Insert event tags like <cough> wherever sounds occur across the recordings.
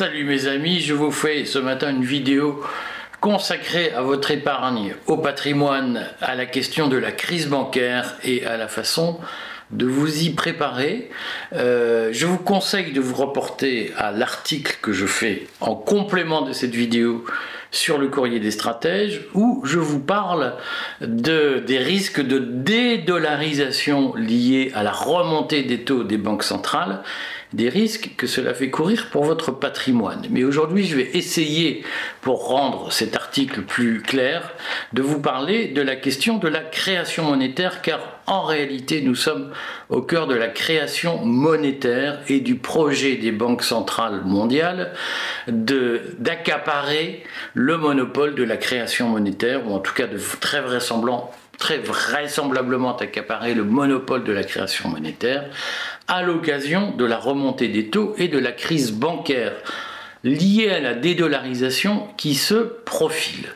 Salut mes amis, je vous fais ce matin une vidéo consacrée à votre épargne, au patrimoine, à la question de la crise bancaire et à la façon de vous y préparer. Euh, je vous conseille de vous reporter à l'article que je fais en complément de cette vidéo sur le courrier des stratèges où je vous parle de, des risques de dédollarisation liés à la remontée des taux des banques centrales des risques que cela fait courir pour votre patrimoine. Mais aujourd'hui, je vais essayer, pour rendre cet article plus clair, de vous parler de la question de la création monétaire, car en réalité, nous sommes au cœur de la création monétaire et du projet des banques centrales mondiales d'accaparer le monopole de la création monétaire, ou en tout cas de très vraisemblant très vraisemblablement accaparer le monopole de la création monétaire à l'occasion de la remontée des taux et de la crise bancaire liée à la dédollarisation qui se profile.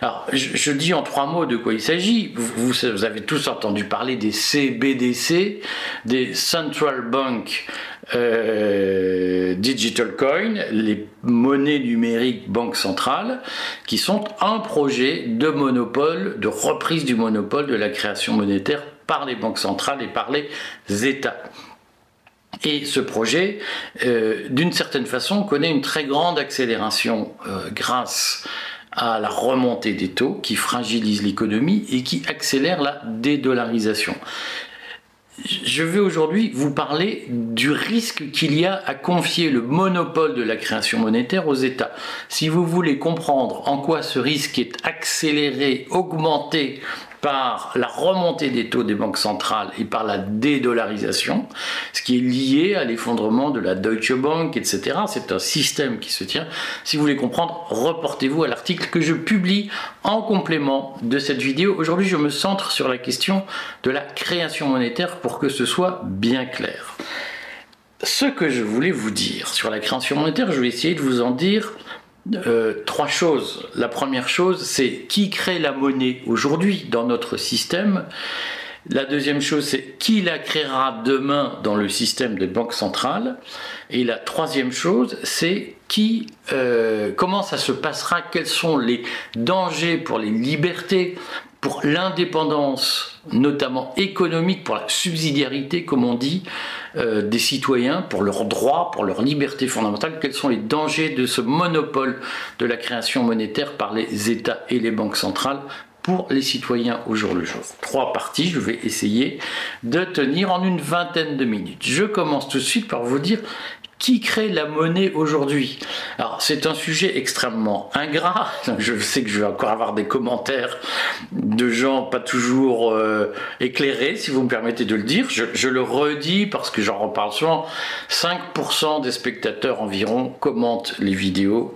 Alors, je, dis en trois mots de quoi il s'agit. Vous, avez tous entendu parler des CBDC, des Central Bank euh, Digital Coin, les monnaies numériques banque centrale, qui sont un projet de monopole, de reprise du monopole de la création monétaire par les banques centrales et par les États. Et ce projet, euh, d'une certaine façon, connaît une très grande accélération euh, grâce à la remontée des taux qui fragilise l'économie et qui accélère la dédollarisation. Je vais aujourd'hui vous parler du risque qu'il y a à confier le monopole de la création monétaire aux États. Si vous voulez comprendre en quoi ce risque est accéléré, augmenté par la remontée des taux des banques centrales et par la dédollarisation, ce qui est lié à l'effondrement de la Deutsche Bank, etc. C'est un système qui se tient. Si vous voulez comprendre, reportez-vous à l'article que je publie en complément de cette vidéo. Aujourd'hui, je me centre sur la question de la création monétaire pour que ce soit bien clair. Ce que je voulais vous dire sur la création monétaire, je vais essayer de vous en dire euh, trois choses. La première chose, c'est qui crée la monnaie aujourd'hui dans notre système. La deuxième chose, c'est qui la créera demain dans le système des banques centrales. Et la troisième chose, c'est qui, euh, comment ça se passera, quels sont les dangers pour les libertés, pour l'indépendance, notamment économique, pour la subsidiarité, comme on dit, euh, des citoyens, pour leurs droits, pour leurs libertés fondamentales, quels sont les dangers de ce monopole de la création monétaire par les États et les banques centrales pour les citoyens au jour le jour? Trois parties, je vais essayer de tenir en une vingtaine de minutes. Je commence tout de suite par vous dire qui crée la monnaie aujourd'hui? Alors c'est un sujet extrêmement ingrat. <laughs> Je sais que je vais encore avoir des commentaires de gens pas toujours euh, éclairés, si vous me permettez de le dire. Je, je le redis parce que j'en reparle souvent. 5% des spectateurs environ commentent les vidéos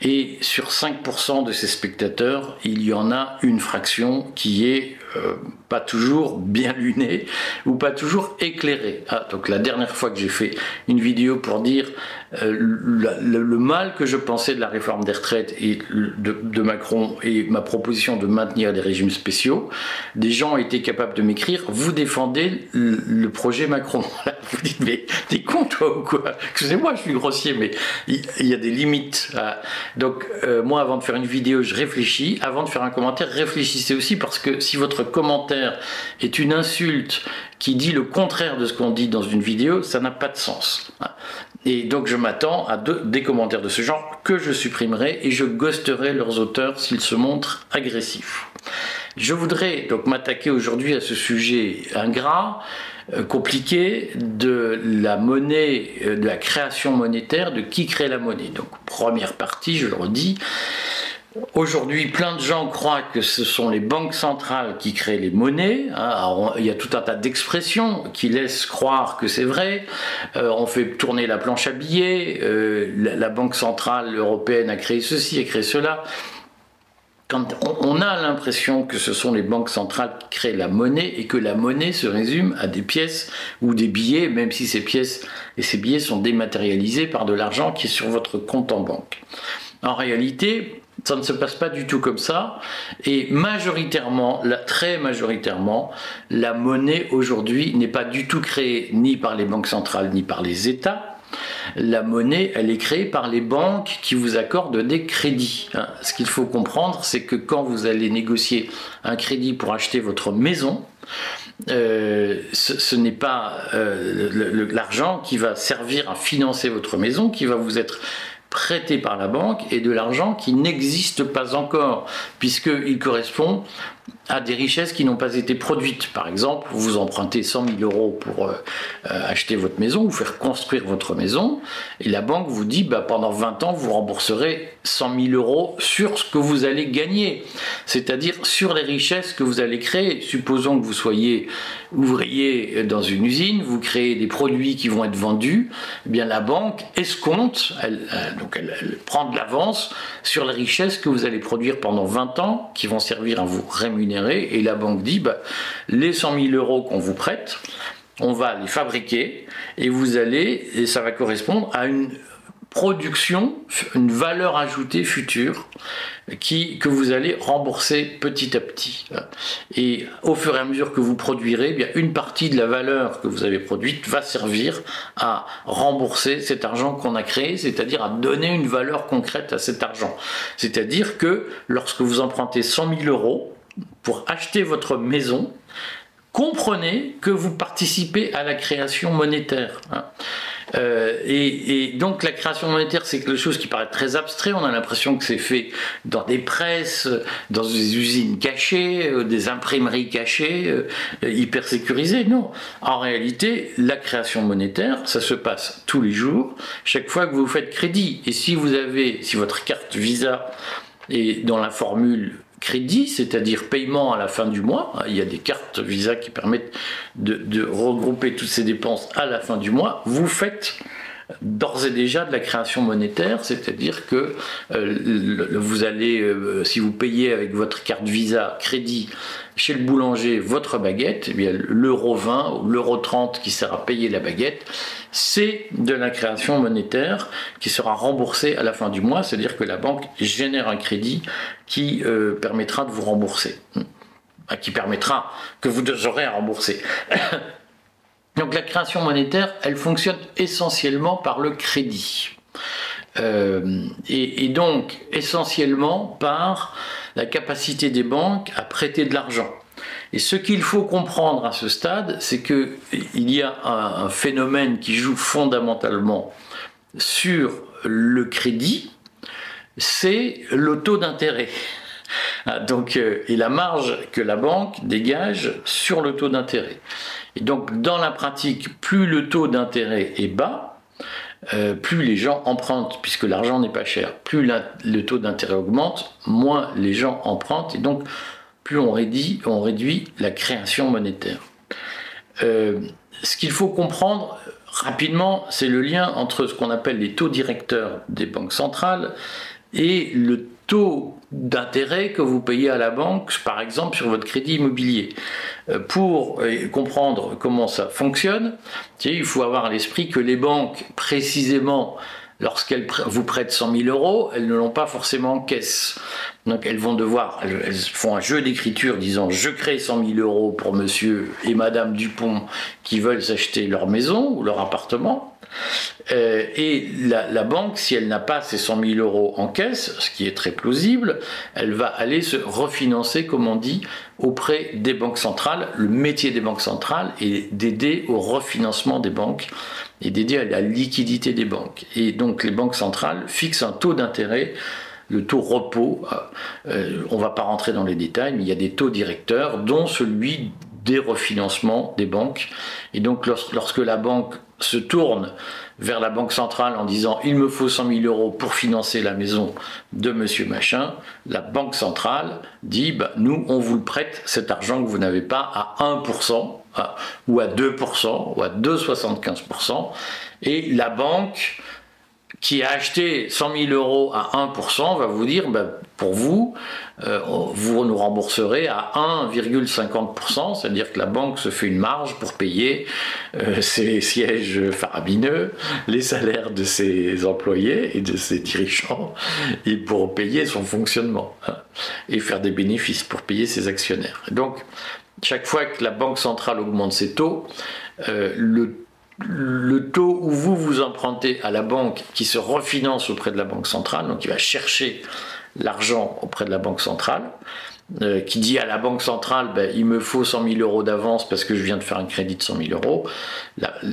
et sur 5% de ces spectateurs, il y en a une fraction qui est euh, pas toujours bien luné ou pas toujours éclairé. Ah, donc la dernière fois que j'ai fait une vidéo pour dire euh, le, mal que je pensais de la réforme des retraites et de, Macron et ma proposition de maintenir les régimes spéciaux, des gens été capables de m'écrire vous défendez le, projet Macron. <laughs> vous dites mais t'es con toi ou quoi? Excusez-moi, je suis grossier, mais il, y, a des limites. Donc euh, moi, avant de faire une vidéo, je réfléchis. Avant de faire un commentaire, réfléchissez aussi parce que si votre commentaire est une insulte qui dit le contraire de ce qu'on dit dans une vidéo, ça n'a pas de sens. Et donc je m'attends à des commentaires de ce genre que je supprimerai et je ghosterai leurs auteurs s'ils se montrent agressifs. Je voudrais donc m'attaquer aujourd'hui à ce sujet ingrat, euh, compliqué de la monnaie, euh, de la création monétaire, de qui crée la monnaie. Donc première partie, je le redis, Aujourd'hui, plein de gens croient que ce sont les banques centrales qui créent les monnaies. Hein. il y a tout un tas d'expressions qui laissent croire que c'est vrai. Euh, on fait tourner la planche à billets. Euh, la, Banque centrale européenne a créé ceci, a créé cela. On, a l'impression que ce sont les banques centrales qui créent la monnaie et que la monnaie se résume à des pièces ou des billets, même si ces pièces et ces billets sont dématérialisés par de l'argent qui est sur votre compte en banque. En réalité, ça ne se passe pas du tout comme ça. Et majoritairement, très majoritairement, la monnaie aujourd'hui n'est pas du tout créée ni par les banques centrales ni par les États. La monnaie, elle est créée par les banques qui vous accordent des crédits. Hein. Ce qu'il faut comprendre, c'est que quand vous allez négocier un crédit pour acheter votre maison, euh, ce, n'est pas euh, l'argent qui va servir à financer votre maison, qui va vous être prêté par la banque, et de l'argent qui n'existe pas encore, puisqu'il correspond à des richesses qui n'ont pas été produites. Par exemple, vous empruntez 100 000 euros pour euh, euh, acheter votre maison ou faire construire votre maison, et la banque vous dit bah, pendant 20 ans, vous rembourserez 100 000 euros sur ce que vous allez gagner, c'est-à-dire sur les richesses que vous allez créer. Supposons que vous soyez ouvrier dans une usine, vous créez des produits qui vont être vendus, eh bien la banque escompte, elle, euh, prend de l'avance sur les richesses que vous allez produire pendant 20 ans, qui vont servir à vous rémunérer et la banque dit bah, les 100 000 euros qu'on vous prête, on va les fabriquer et vous allez, et ça va correspondre à une production, une valeur ajoutée future qui, que vous allez rembourser petit à petit. Et au fur et à mesure que vous produirez, eh bien une partie de la valeur que vous avez produite va servir à rembourser cet argent qu'on a créé, c'est-à-dire à donner une valeur concrète à cet argent. C'est-à-dire que lorsque vous empruntez 100 000 euros, pour acheter votre maison, comprenez que vous participez à la création monétaire. Hein. Euh, et, donc la création monétaire, c'est quelque chose qui paraît très abstrait. On a l'impression que c'est fait dans des presses, dans des usines cachées, euh, des imprimeries cachées, euh, hyper sécurisées. Non, en réalité, la création monétaire, ça se passe tous les jours, chaque fois que vous faites crédit. Et si vous avez, si votre carte Visa est dans la formule crédit, c'est-à-dire paiement à la fin du mois. Il y a des cartes Visa qui permettent de, regrouper toutes ces dépenses à la fin du mois. Vous faites d'ores et déjà de la création monétaire, c'est-à-dire que euh, vous allez, euh, si vous payez avec votre carte Visa crédit chez le boulanger votre baguette, eh l'euro 20 ou l'euro 30 qui sert à payer la baguette, c'est de la création monétaire qui sera remboursée à la fin du mois, c'est-à-dire que la banque génère un crédit qui euh, permettra de vous rembourser, qui permettra que vous aurez à rembourser. Donc la création monétaire, elle fonctionne essentiellement par le crédit. Euh, et, donc essentiellement par la capacité des banques à prêter de l'argent. Et ce qu'il faut comprendre à ce stade, c'est qu'il y a un, phénomène qui joue fondamentalement sur le crédit, c'est le taux d'intérêt. Ah, donc, euh, et la marge que la banque dégage sur le taux d'intérêt. Donc, dans la pratique, plus le taux d'intérêt est bas, euh, plus les gens empruntent, puisque l'argent n'est pas cher. Plus le taux d'intérêt augmente, moins les gens empruntent, et donc plus on réduit, la création monétaire. Euh, ce qu'il faut comprendre rapidement, c'est le lien entre ce qu'on appelle les taux directeurs des banques centrales et le taux d'intérêt que vous payez à la banque, par exemple sur votre crédit immobilier. Euh, pour euh, comprendre comment ça fonctionne, il faut avoir à l'esprit que les banques, précisément, lorsqu'elles vous prêtent 100 000 euros, elles ne l'ont pas forcément en caisse. Donc elles vont devoir, elles font un jeu d'écriture disant je crée 100 000 euros pour monsieur et madame Dupont qui veulent s'acheter leur maison ou leur appartement. Euh, et la, banque, si elle n'a pas ces 100 000 euros en caisse, ce qui est très plausible, elle va aller se refinancer, comme on dit, auprès des banques centrales. Le métier des banques centrales est d'aider au refinancement des banques et d'aider à la liquidité des banques. Et donc les banques centrales fixent un taux d'intérêt le taux repos, euh, euh, on ne va pas rentrer dans les détails, mais il y a des taux directeurs, dont celui des refinancements des banques. Et donc lorsque la banque se tourne vers la banque centrale en disant il me faut 100 000 euros pour financer la maison de monsieur machin, la banque centrale dit bah, nous on vous le prête cet argent que vous n'avez pas à 1% ou à 2% ou à 2,75% et la banque qui a acheté 100 000 euros à 1% va vous dire, ben, pour vous, euh, vous nous rembourserez à 1,50%, c'est-à-dire que la banque se fait une marge pour payer euh, <laughs> ses sièges faramineux, les salaires de ses employés et de ses dirigeants, et pour payer son fonctionnement, hein, et faire des bénéfices pour payer ses actionnaires. Donc, chaque fois que la Banque centrale augmente ses taux, euh, le le taux où vous vous empruntez à la banque qui se refinance auprès de la banque centrale, donc il va chercher l'argent auprès de la banque centrale, euh, qui dit à la banque centrale ben, il me faut 100 000 euros d'avance parce que je viens de faire un crédit de 100 000 euros.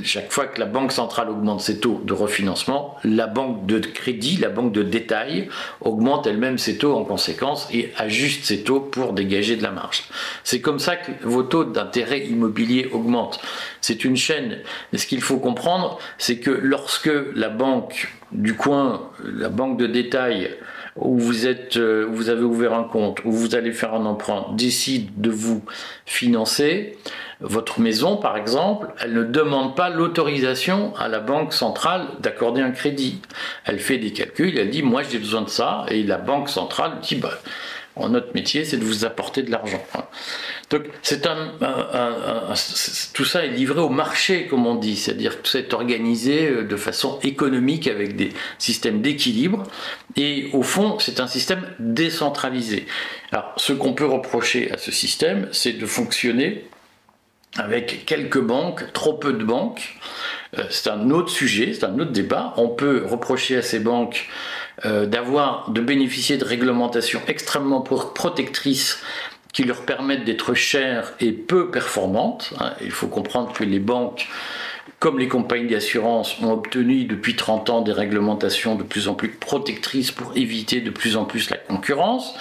chaque fois que la banque centrale augmente ses taux de refinancement, la banque de crédit, la banque de détail, augmente elle-même ses taux en conséquence et ajuste ses taux pour dégager de la marge. C'est comme ça que vos taux d'intérêt immobilier augmentent. C'est une chaîne. Et ce qu'il faut comprendre, c'est que lorsque la banque du coin, la banque de détail, où vous êtes, euh, vous avez ouvert un compte, où vous allez faire un emprunt, décide de vous financer, votre maison par exemple, elle ne demande pas l'autorisation à la banque centrale d'accorder un crédit. Elle fait des calculs, elle dit moi j'ai besoin de ça, et la banque centrale dit bah, notre métier c'est de vous apporter de l'argent. Donc c'est un, tout ça est livré au marché, comme on dit, c'est-à-dire tout ça est organisé euh, de façon économique avec des systèmes d'équilibre. Et au fond, c'est un système décentralisé. Alors, ce qu'on peut reprocher à ce système, c'est de fonctionner avec quelques banques, trop peu de banques. Euh, c'est un autre sujet, c'est un autre débat. On peut reprocher à ces banques euh, d'avoir, de bénéficier de réglementations extrêmement protectrices qui leur permettent d'être chères et peu performantes. Hein. Il faut comprendre que les banques, comme les compagnies d'assurance, ont obtenu depuis 30 ans des réglementations de plus en plus protectrices pour éviter de plus en plus la concurrence.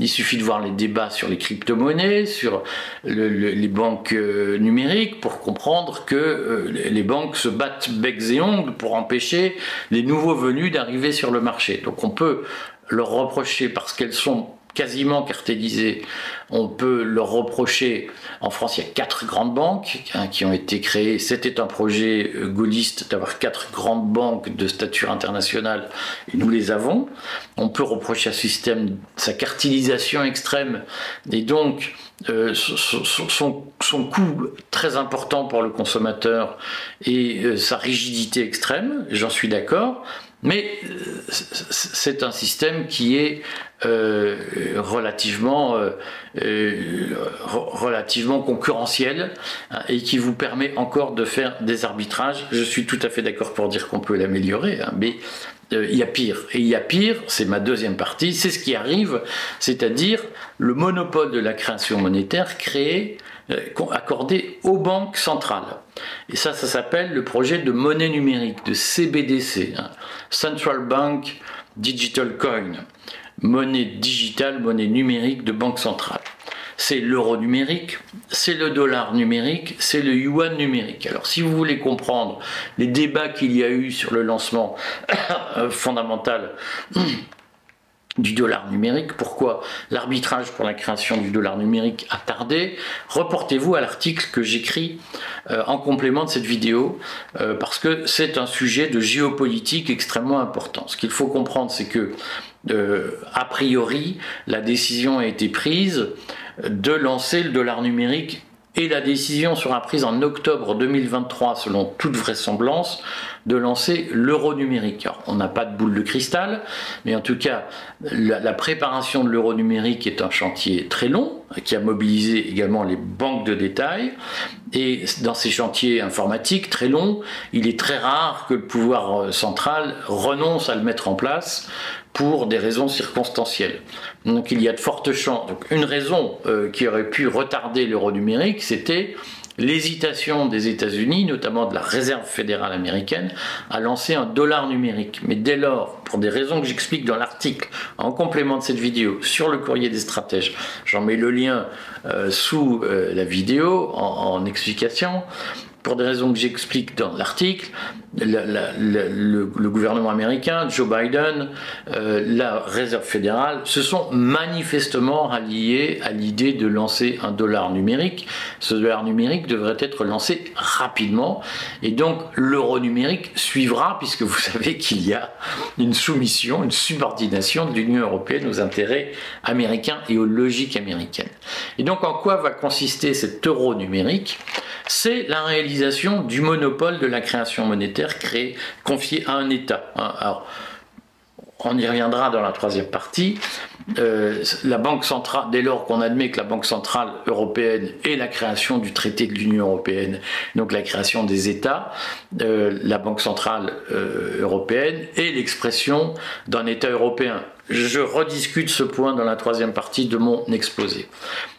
Il suffit de voir les débats sur les crypto-monnaies, sur les banques euh, numériques, pour comprendre que euh, les banques se battent becs et ongles pour empêcher les nouveaux venus d'arriver sur le marché. Donc on peut leur reprocher parce qu'elles sont quasiment cartélisées. On peut leur reprocher, en France il y a quatre grandes banques hein, qui ont été créées, c'était un projet euh, gaulliste d'avoir quatre grandes banques de stature internationale et nous les avons. On peut reprocher à ce système sa cartélisation extrême et donc euh, son, son, coût très important pour le consommateur et euh, sa rigidité extrême, j'en suis d'accord, mais c'est un système qui est euh, relativement, euh, euh, relativement concurrentiel hein, et qui vous permet encore de faire des arbitrages. Je suis tout à fait d'accord pour dire qu'on peut l'améliorer, hein, mais il y a pire. Et il y a pire, c'est ma deuxième partie, c'est ce qui arrive, c'est-à-dire le monopole de la création monétaire créé, accordé aux banques centrales. Et ça, ça s'appelle le projet de monnaie numérique, de CBDC, hein, Central Bank Digital Coin monnaie digitale, monnaie numérique de banque centrale. C'est l'euro numérique, c'est le dollar numérique, c'est le yuan numérique. Alors si vous voulez comprendre les débats qu'il y a eu sur le lancement <coughs> fondamental du dollar numérique, pourquoi l'arbitrage pour la création du dollar numérique a tardé, reportez-vous à l'article que j'écris euh, en complément de cette vidéo, euh, parce que c'est un sujet de géopolitique extrêmement important. Ce qu'il faut comprendre, c'est que a priori, la décision a été prise de lancer le dollar numérique et la décision sera prise en octobre 2023, selon toute vraisemblance, de lancer l'euro numérique. on n'a pas de boule de cristal, mais en tout cas, la, préparation de l'euro numérique est un chantier très long, qui a mobilisé également les banques de détail. Et dans ces chantiers informatiques très longs, il est très rare que le pouvoir euh, central renonce à le mettre en place pour des raisons circonstancielles. Donc il y a de fortes chances. Donc, une raison euh, qui aurait pu retarder l'euro numérique, c'était l'hésitation des États-Unis, notamment de la Réserve fédérale américaine, à lancer un dollar numérique. Mais dès lors, pour des raisons que j'explique dans l'article en complément de cette vidéo sur le courrier des stratèges, j'en mets le lien euh, sous euh, la vidéo en explication, pour des raisons que j'explique dans l'article, le, gouvernement américain, Joe Biden, euh, la Réserve fédérale se sont manifestement ralliés à l'idée de lancer un dollar numérique. Ce dollar numérique devrait être lancé rapidement et donc l'euro numérique suivra puisque vous <laughs> savez qu'il y a une soumission, une subordination de l'Union européenne aux intérêts américains et aux logiques américaines. Et donc en quoi va consister cet euro numérique? C'est la réalisation du monopole de la création monétaire créé, confié à un État. Hein, alors, on y reviendra dans la troisième partie, euh, la Banque centrale, dès lors qu'on admet que la Banque centrale européenne est la création du traité de l'Union européenne, donc la création des États, euh, la Banque centrale euh, européenne est l'expression d'un État européen. Je rediscute ce point dans la troisième partie de mon exposé.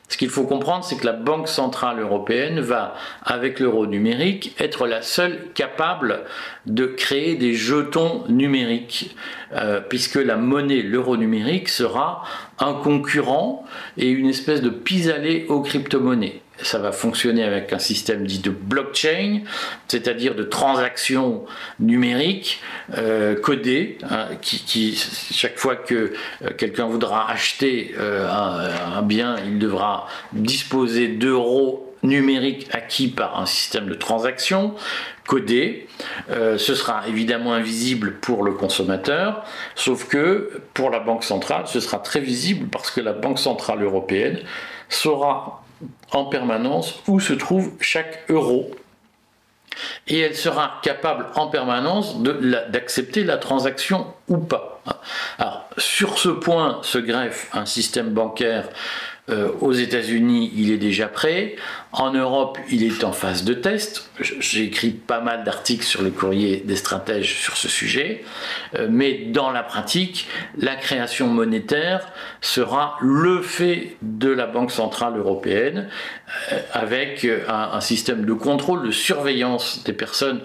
Ce qu'il faut comprendre, c'est que la Banque centrale européenne va, avec l'euro numérique, être la seule capable de créer des jetons numériques, euh, puisque la monnaie, l'euro numérique, sera un concurrent et une espèce de pis-aller aux crypto-monnaies ça va fonctionner avec un système dit de blockchain, c'est-à-dire de transactions numériques euh, codées, hein, qui, chaque fois que euh, quelqu'un voudra acheter euh, un, bien, il devra disposer d'euros numériques acquis par un système de transactions codé. ce sera évidemment invisible pour le consommateur, sauf que pour la Banque centrale, ce sera très visible parce que la Banque centrale européenne saura en permanence où se trouve chaque euro et elle sera capable en permanence d'accepter la, transaction ou pas. Alors, sur ce point se greffe un système bancaire euh, aux États-Unis, il est déjà prêt. En Europe, il est en phase de test. J'ai écrit pas mal d'articles sur le courrier des stratèges sur ce sujet. Euh, mais dans la pratique, la création monétaire sera le fait de la Banque centrale européenne euh, avec un système de contrôle, de surveillance des personnes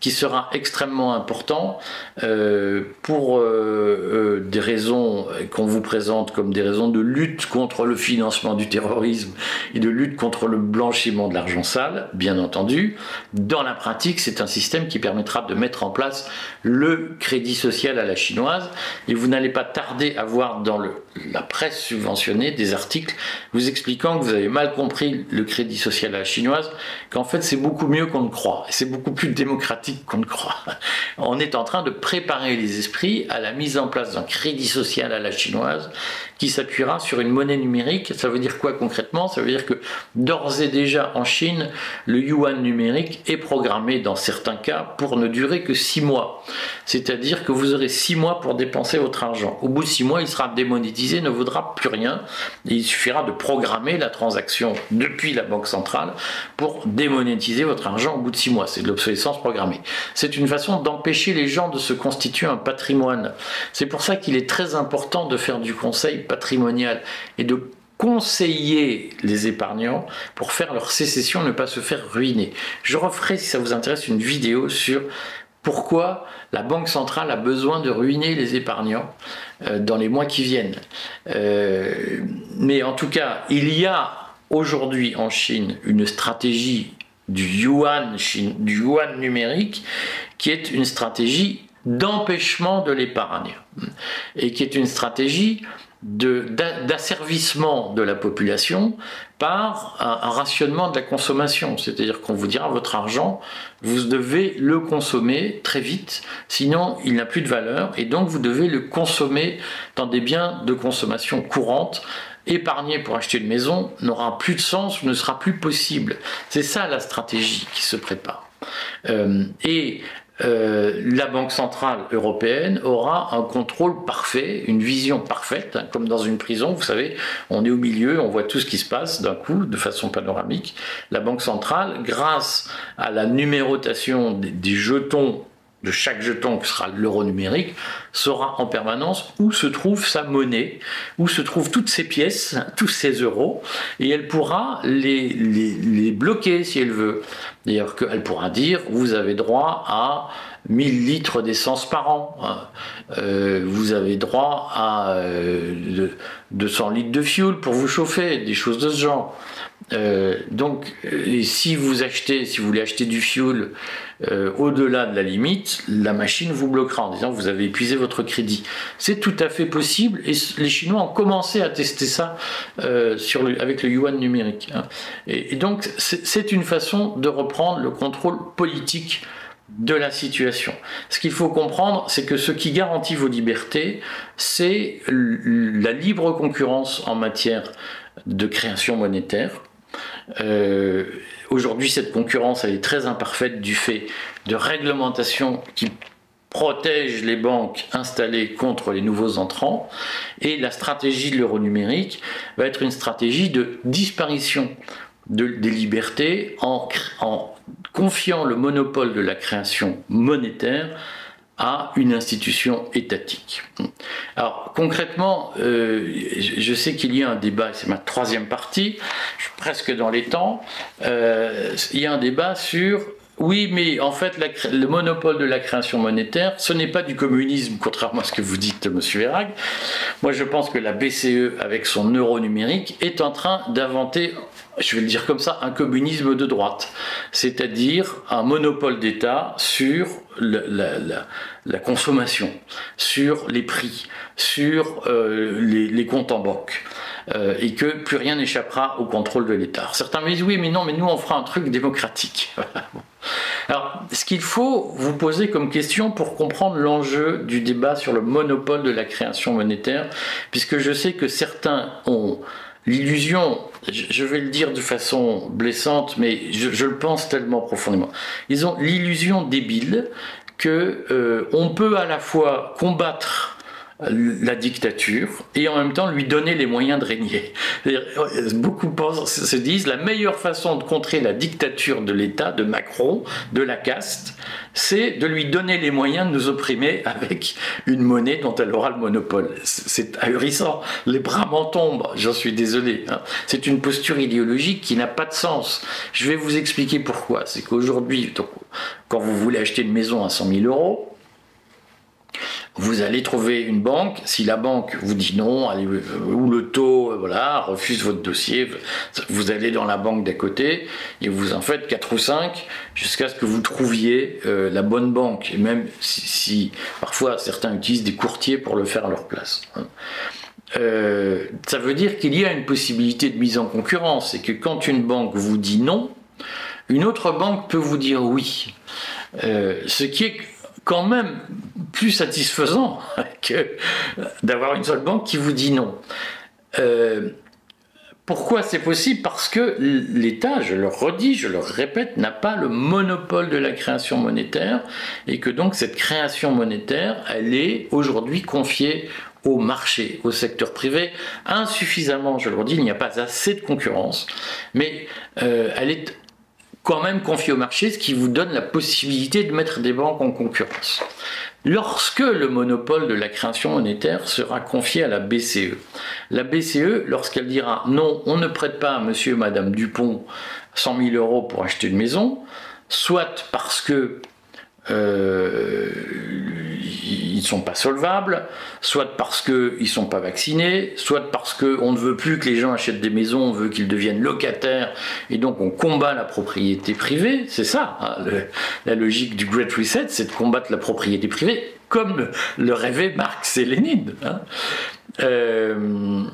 qui sera extrêmement important euh, pour euh, euh, des raisons qu'on vous présente comme des raisons de lutte contre le financement du terrorisme et de lutte contre le blanchiment de l'argent sale, bien entendu. Dans la pratique, c'est un système qui permettra de mettre en place le crédit social à la chinoise et vous n'allez pas tarder à voir dans la presse subventionnée des articles vous expliquant que vous avez mal compris le crédit social à la chinoise, qu'en fait c'est beaucoup mieux qu'on ne croit, c'est beaucoup plus démocratique qu'on ne croit. On est en train de préparer les esprits à la mise en place d'un crédit social à la chinoise qui s'appuiera sur une monnaie numérique. Ça veut dire quoi concrètement? Ça veut dire que d'ores et déjà en Chine, le yuan numérique est programmé dans certains cas pour ne durer que six mois. C'est-à-dire que vous aurez six mois pour dépenser votre argent. Au bout de six mois, il sera démonétisé, ne vaudra plus rien. Il suffira de programmer la transaction depuis la banque centrale pour démonétiser votre argent au bout de six mois. C'est de l'obsolescence programmée. C'est une façon d'empêcher les gens de se constituer un patrimoine. C'est pour ça qu'il est très important de faire du conseil patrimonial et de conseiller les épargnants pour faire leur sécession, ne pas se faire ruiner. Je referai, si ça vous intéresse, une vidéo sur pourquoi la Banque centrale a besoin de ruiner les épargnants euh, dans les mois qui viennent. Euh, mais en tout cas, il y a aujourd'hui en Chine une stratégie du yuan, du yuan numérique qui est une stratégie d'empêchement de l'épargne et qui est une stratégie d'asservissement de, la population par un, rationnement de la consommation. C'est-à-dire qu'on vous dira votre argent, vous devez le consommer très vite, sinon il n'a plus de valeur, et donc vous devez le consommer dans des biens de consommation courante. Épargner pour acheter une maison n'aura plus de sens ne sera plus possible. C'est ça la stratégie qui se prépare. Euh, et euh, la Banque centrale européenne aura un contrôle parfait, une vision parfaite, hein, comme dans une prison, vous savez, on est au milieu, on voit tout ce qui se passe d'un coup, de façon panoramique. La Banque centrale, grâce à la numérotation des jetons de chaque jeton, qui sera l'euro numérique, saura en permanence où se trouve sa monnaie, où se trouvent toutes ces pièces, tous ces euros, et elle pourra les, les, bloquer si elle veut. D'ailleurs, qu'elle pourra dire, vous avez droit à 1000 litres d'essence par an, euh, vous avez droit à 200 euh, litres de fuel pour vous chauffer, des choses de ce genre. Euh, donc, si vous achetez, si vous voulez acheter du fuel euh, au-delà de la limite, la machine vous bloquera en disant que vous avez épuisé votre crédit. C'est tout à fait possible et les Chinois ont commencé à tester ça euh, avec le yuan numérique. Hein. Et, donc, c'est une façon de reprendre le contrôle politique de la situation. Ce qu'il faut comprendre, c'est que ce qui garantit vos libertés, c'est la libre concurrence en matière de création monétaire euh, aujourd'hui, cette concurrence, elle est très imparfaite du fait de réglementations qui protège les banques installées contre les nouveaux entrants. Et la stratégie de l'euro numérique va être une stratégie de disparition de, des libertés en, en confiant le monopole de la création monétaire à une institution étatique. Alors concrètement, euh, je sais qu'il y a un débat, c'est ma troisième partie, je suis presque dans les temps, euh, il y a un débat sur oui, mais en fait, le monopole de la création monétaire, ce n'est pas du communisme, contrairement à ce que vous dites, Monsieur Erag. Moi, je pense que la BCE, avec son euro numérique, est en train d'inventer je vais le dire comme ça, un communisme de droite, c'est-à-dire un monopole d'État sur la, consommation, sur les prix, sur euh, les, comptes en banque. Euh, et que plus rien n'échappera au contrôle de l'État. Certains me disent oui, mais non, mais nous on fera un truc démocratique. <laughs> Alors, ce qu'il faut vous poser comme question pour comprendre l'enjeu du débat sur le monopole de la création monétaire, puisque je sais que certains ont l'illusion, je vais le dire de façon blessante, mais je, le pense tellement profondément, ils ont l'illusion débile que euh, on peut à la fois combattre la dictature et en même temps lui donner les moyens de régner. Beaucoup pensent, se disent la meilleure façon de contrer la dictature de l'État, de Macron, de la caste, c'est de lui donner les moyens de nous opprimer avec une monnaie dont elle aura le monopole. C'est ahurissant. Les bras m'en tombent, j'en suis désolé. Hein. C'est une posture idéologique qui n'a pas de sens. Je vais vous expliquer pourquoi. C'est qu'aujourd'hui, quand vous voulez acheter une maison à 100 000 euros, vous allez trouver une banque, si la banque vous dit non, euh, ou le taux euh, voilà, refuse votre dossier, vous allez dans la banque d'à côté et vous en faites 4 ou 5 jusqu'à ce que vous trouviez euh, la bonne banque. Et même si, parfois certains utilisent des courtiers pour le faire à leur place. Hein. ça veut dire qu'il y a une possibilité de mise en concurrence et que quand une banque vous dit non, une autre banque peut vous dire oui. ce qui est quand même plus satisfaisant <laughs> que d'avoir une seule banque qui vous dit non. Euh, pourquoi c'est possible? Parce que l'État, je le redis, je le répète, n'a pas le monopole de la création monétaire et que donc cette création monétaire, elle est aujourd'hui confiée au marché, au secteur privé, insuffisamment, je le redis, il n'y a pas assez de concurrence, mais euh, elle est quand même confiée au marché, ce qui vous donne la possibilité de mettre des banques en concurrence lorsque le monopole de la création monétaire sera confié à la BCE. La BCE, lorsqu'elle dira non, on ne prête pas à monsieur et madame Dupont 100 000 euros pour acheter une maison, soit parce que euh, ils ne sont pas solvables, soit parce qu'ils ne sont pas vaccinés, soit parce qu'on ne veut plus que les gens achètent des maisons, on veut qu'ils deviennent locataires, et donc on combat la propriété privée, c'est ça, hein, la logique du Great Reset, c'est de combattre la propriété privée, comme le rêvait Marx et Lénine. Hein. Euh,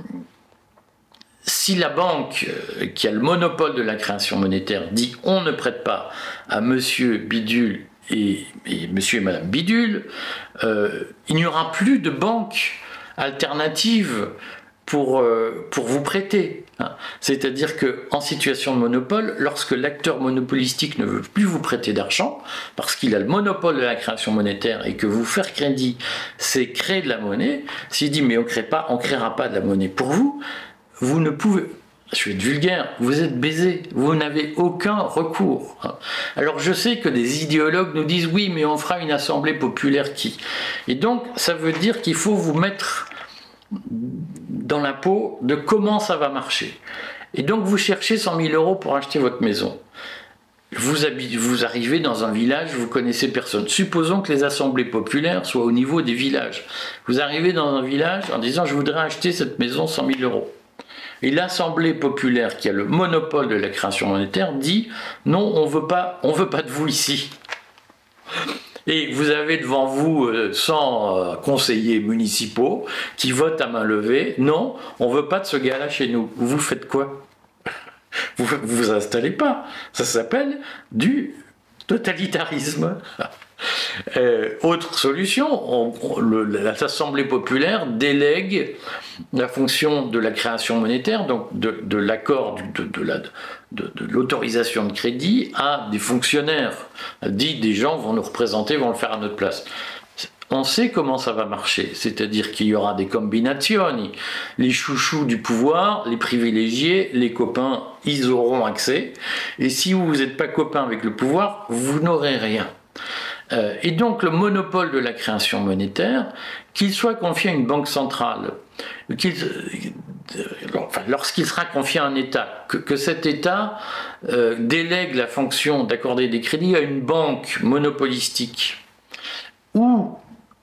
si la banque euh, qui a le monopole de la création monétaire dit on ne prête pas à monsieur Bidule et, monsieur et madame Bidule, euh, il n'y aura plus de banque alternative pour, euh, vous prêter. Hein. C'est-à-dire qu'en situation de monopole, lorsque l'acteur monopolistique ne veut plus vous prêter d'argent, parce qu'il a le monopole de la création monétaire et que vous faire crédit, c'est créer de la monnaie, s'il dit mais on ne créera pas de la monnaie pour vous, vous ne pouvez, je être vulgaire, vous êtes baisé, vous n'avez aucun recours. Alors je sais que des idéologues nous disent oui, mais on fera une assemblée populaire qui. Et donc ça veut dire qu'il faut vous mettre dans la peau de comment ça va marcher. Et donc vous cherchez 100 000 euros pour acheter votre maison. Vous, vous arrivez dans un village, vous connaissez personne. Supposons que les assemblées populaires soient au niveau des villages. Vous arrivez dans un village en disant je voudrais acheter cette maison 100 000 euros. Et l'Assemblée populaire, qui a le monopole de la création monétaire, dit non, on veut pas, on veut pas de vous ici. Et vous avez devant vous 100 euh, euh, conseillers municipaux qui votent à main levée. Non, on veut pas de ce gars-là chez nous. Vous faites quoi? <laughs> Vous vous installez pas. Ça s'appelle du totalitarisme. <laughs> Euh, autre solution, l'Assemblée populaire délègue la fonction de la création monétaire, donc de, l'accord de, l'autorisation de crédit à des fonctionnaires. Dit des gens vont nous représenter, vont le faire à notre place. on sait comment ça va marcher, c'est-à-dire qu'il y aura des combinations, les chouchous du pouvoir, les privilégiés, les copains, ils auront accès, et si vous n'êtes pas copain avec le pouvoir, vous n'aurez rien. Euh, et donc le monopole de la création monétaire, qu'il soit confié à une banque centrale, euh, lorsqu'il sera confié à un État, que, cet État euh, délègue la fonction d'accorder des crédits à une banque monopolistique ou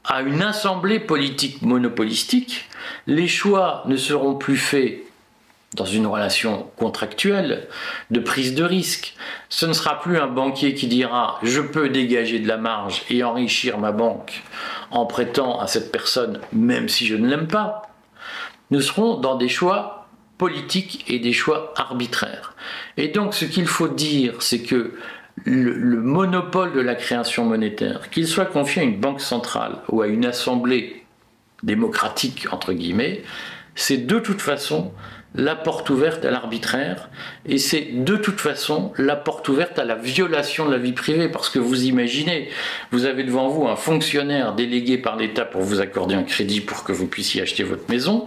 à une assemblée politique monopolistique, les choix ne seront plus faits dans une relation contractuelle de prise de risque. Ce ne sera plus un banquier qui dira je peux dégager de la marge et enrichir ma banque en prêtant à cette personne même si je ne l'aime pas. Nous serons dans des choix politiques et des choix arbitraires. Et donc ce qu'il faut dire, c'est que le, monopole de la création monétaire, qu'il soit confié à une banque centrale ou à une assemblée démocratique, entre guillemets, c'est de toute façon la porte ouverte à l'arbitraire. Et c'est de toute façon la porte ouverte à la violation de la vie privée. Parce que vous imaginez, vous avez devant vous un fonctionnaire délégué par l'État pour vous accorder un crédit pour que vous puissiez acheter votre maison,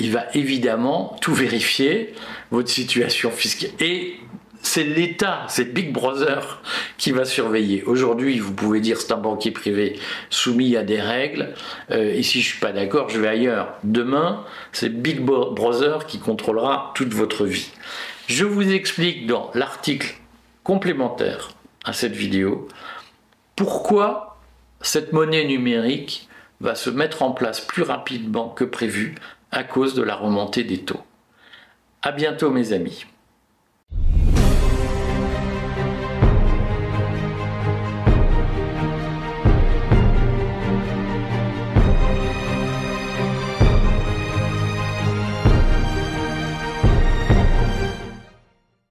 il va évidemment tout vérifier, votre situation fiscale. Et c'est l'État, c'est Big Brother qui va surveiller. Aujourd'hui, vous pouvez dire c'est un banquier privé soumis à des règles, euh, et si je suis pas d'accord, je vais ailleurs. Demain, c'est Big Brother qui contrôlera toute votre vie. Je vous explique dans l'article complémentaire à cette vidéo pourquoi cette monnaie numérique va se mettre en place plus rapidement que prévu à cause de la remontée des taux. À bientôt mes amis.